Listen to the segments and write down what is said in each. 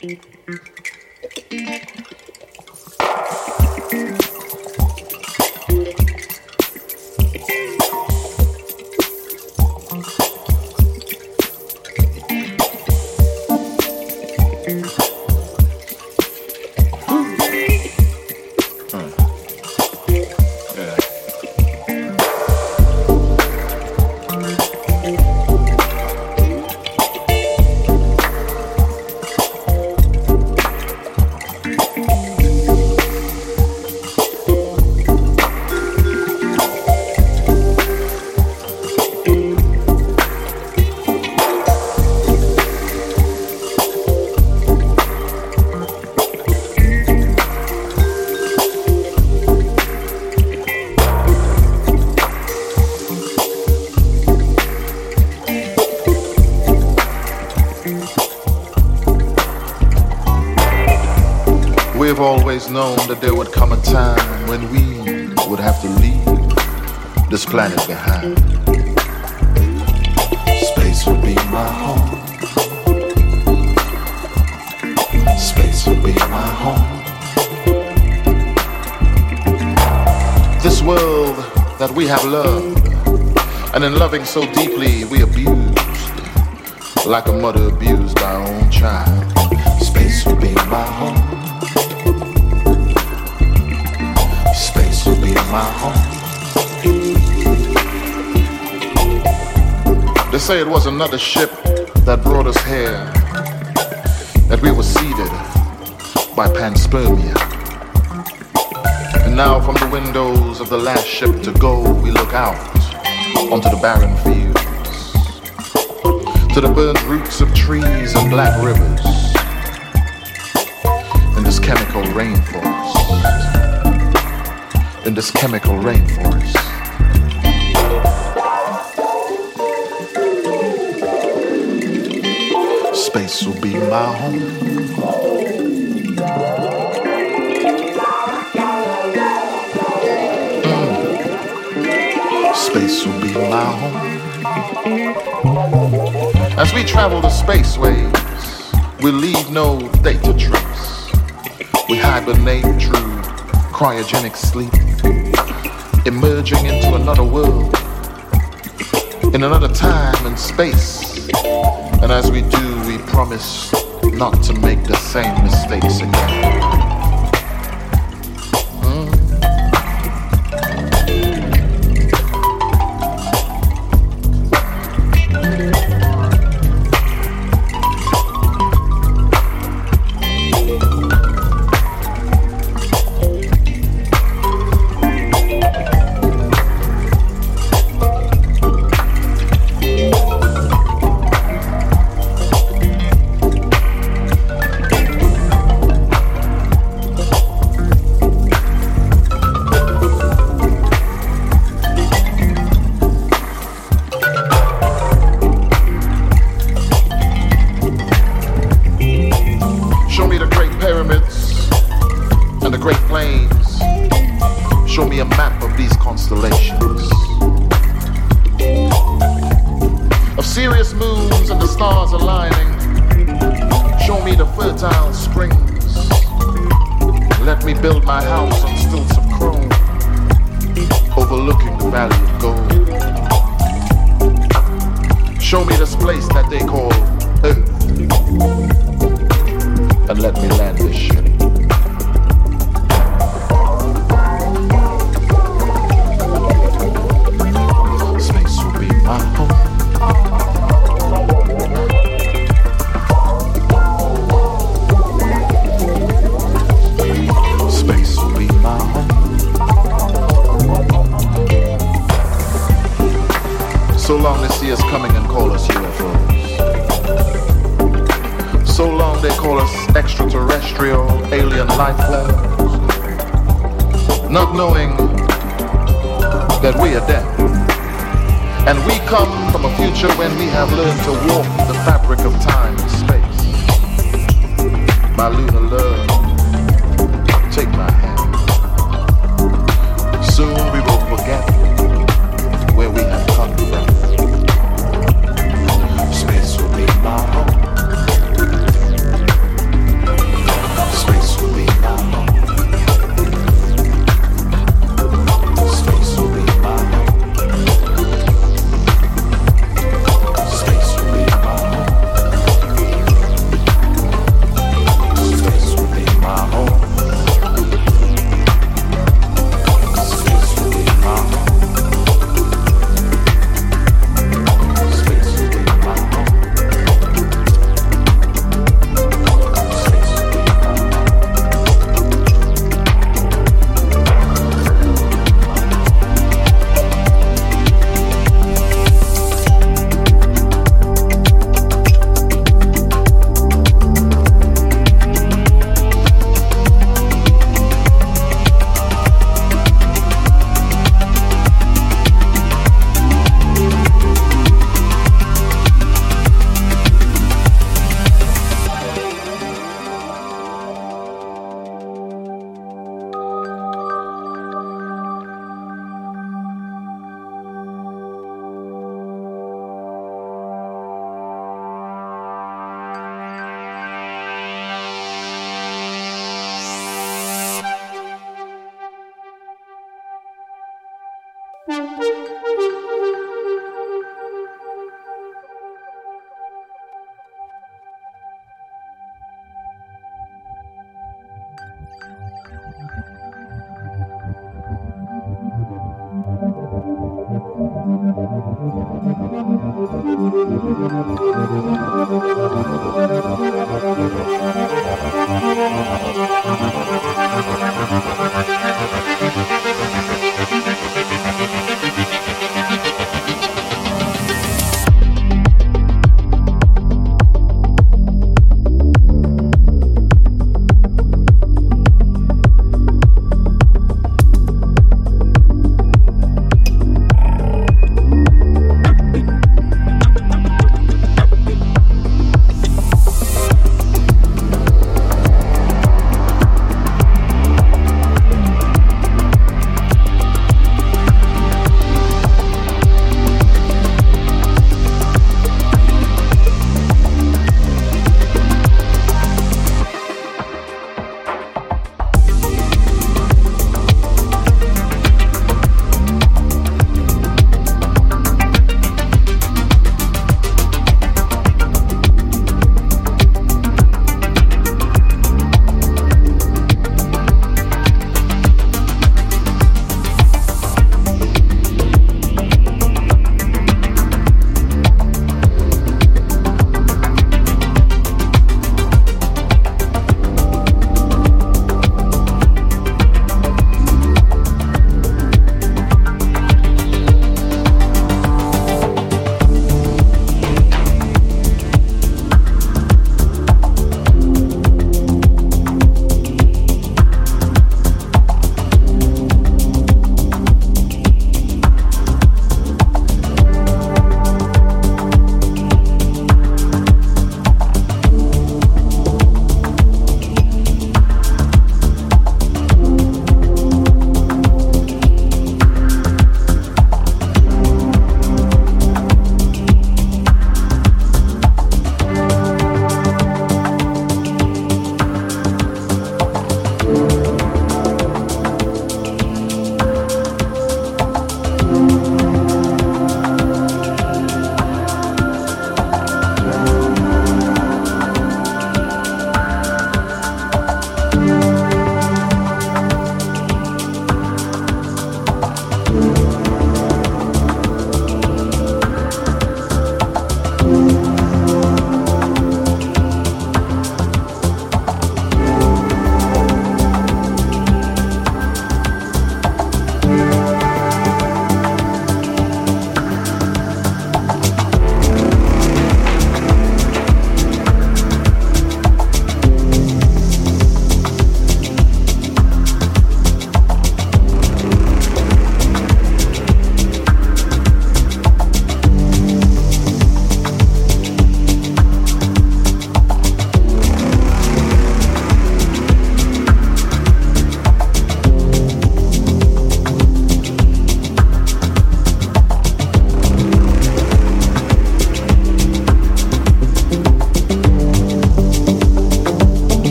Thank you. Another ship that brought us here, that we were seeded by panspermia. And now from the windows of the last ship to go, we look out onto the barren fields, to the burnt roots of trees and black rivers, in this chemical rainforest in this chemical rainforest. Space will be my home. Mm. Space will be my home. As we travel the spaceways, we leave no data trace. We hibernate through cryogenic sleep emerging into another world, in another time and space. And as we do, promise not to make the same mistakes again.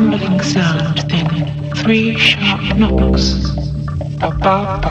rumbling sound then three sharp knocks. Ba ba ba.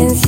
and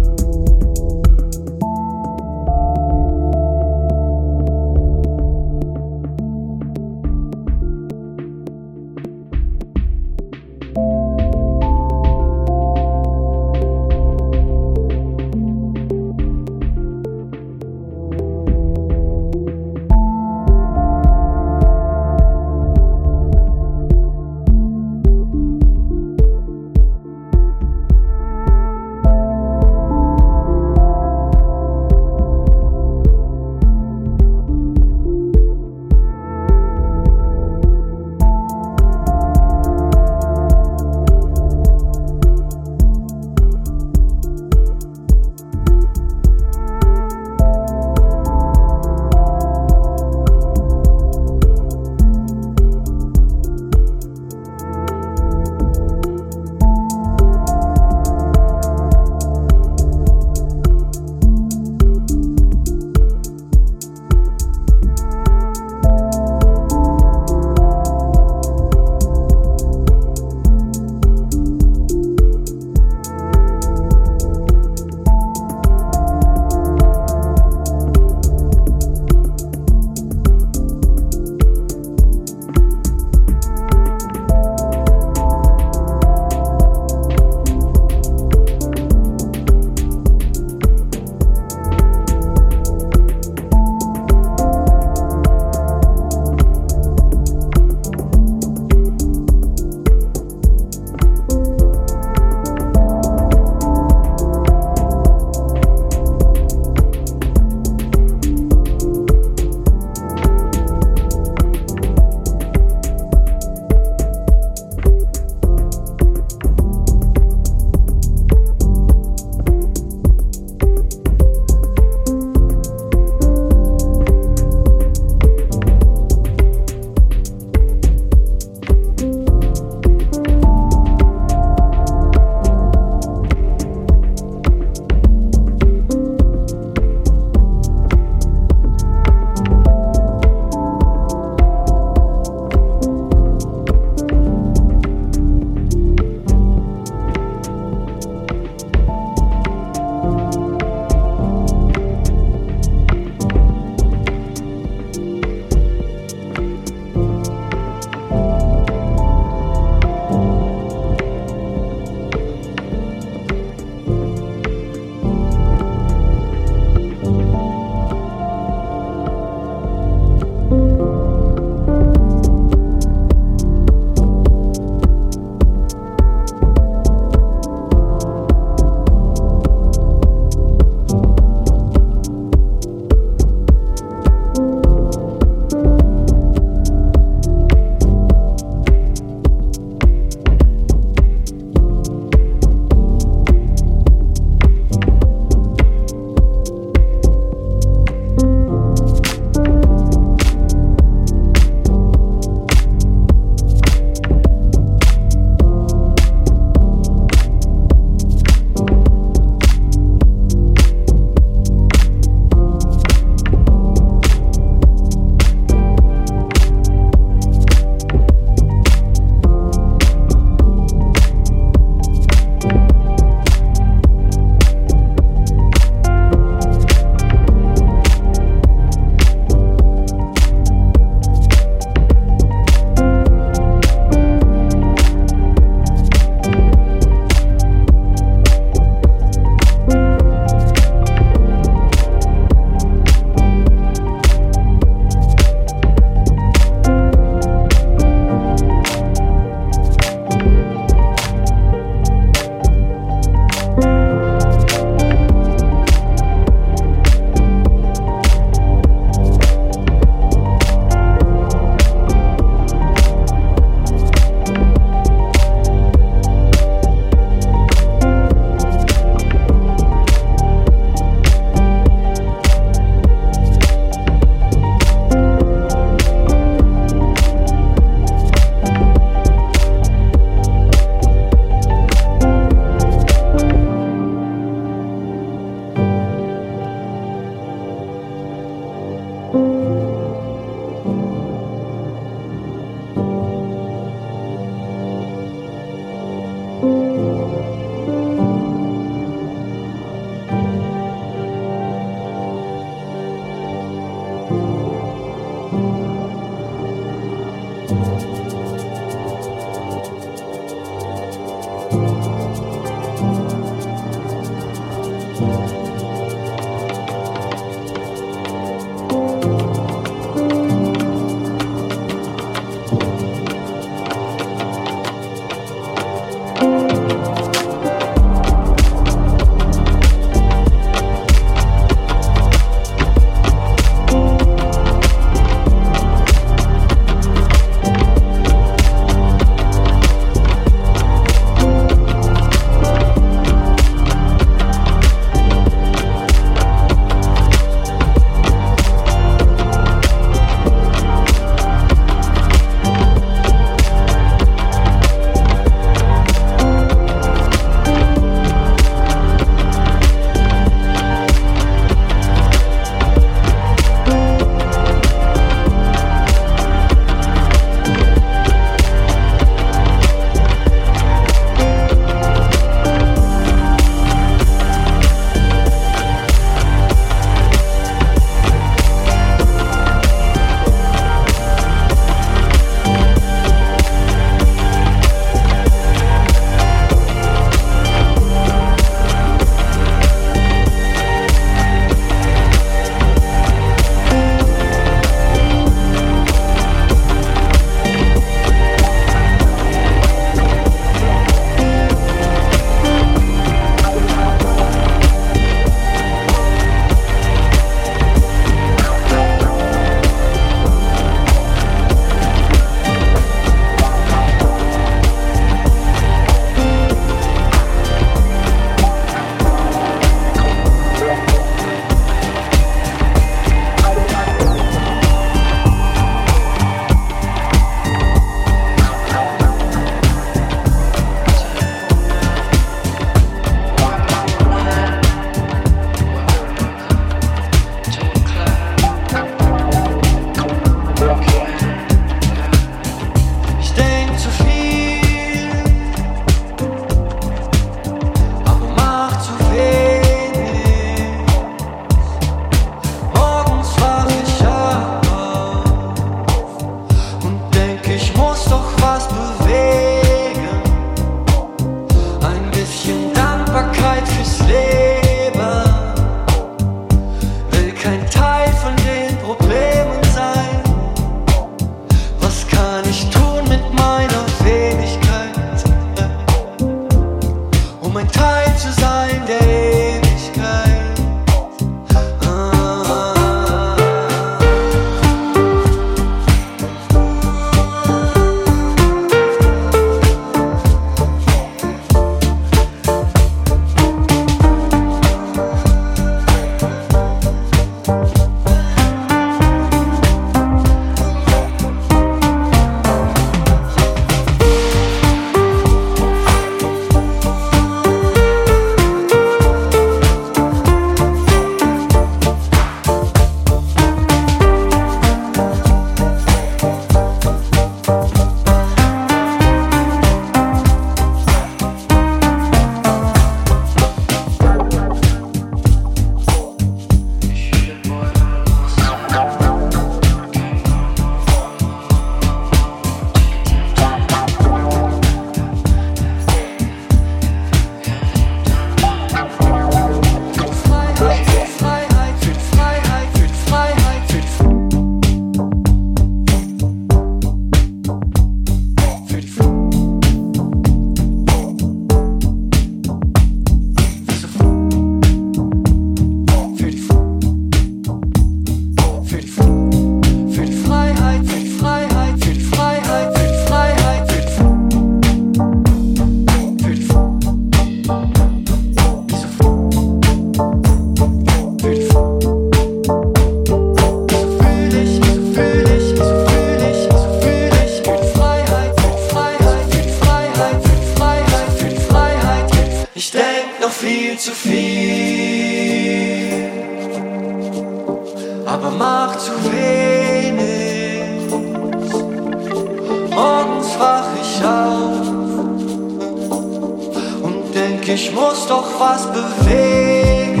denk, ich muss doch was bewegen.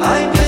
Ein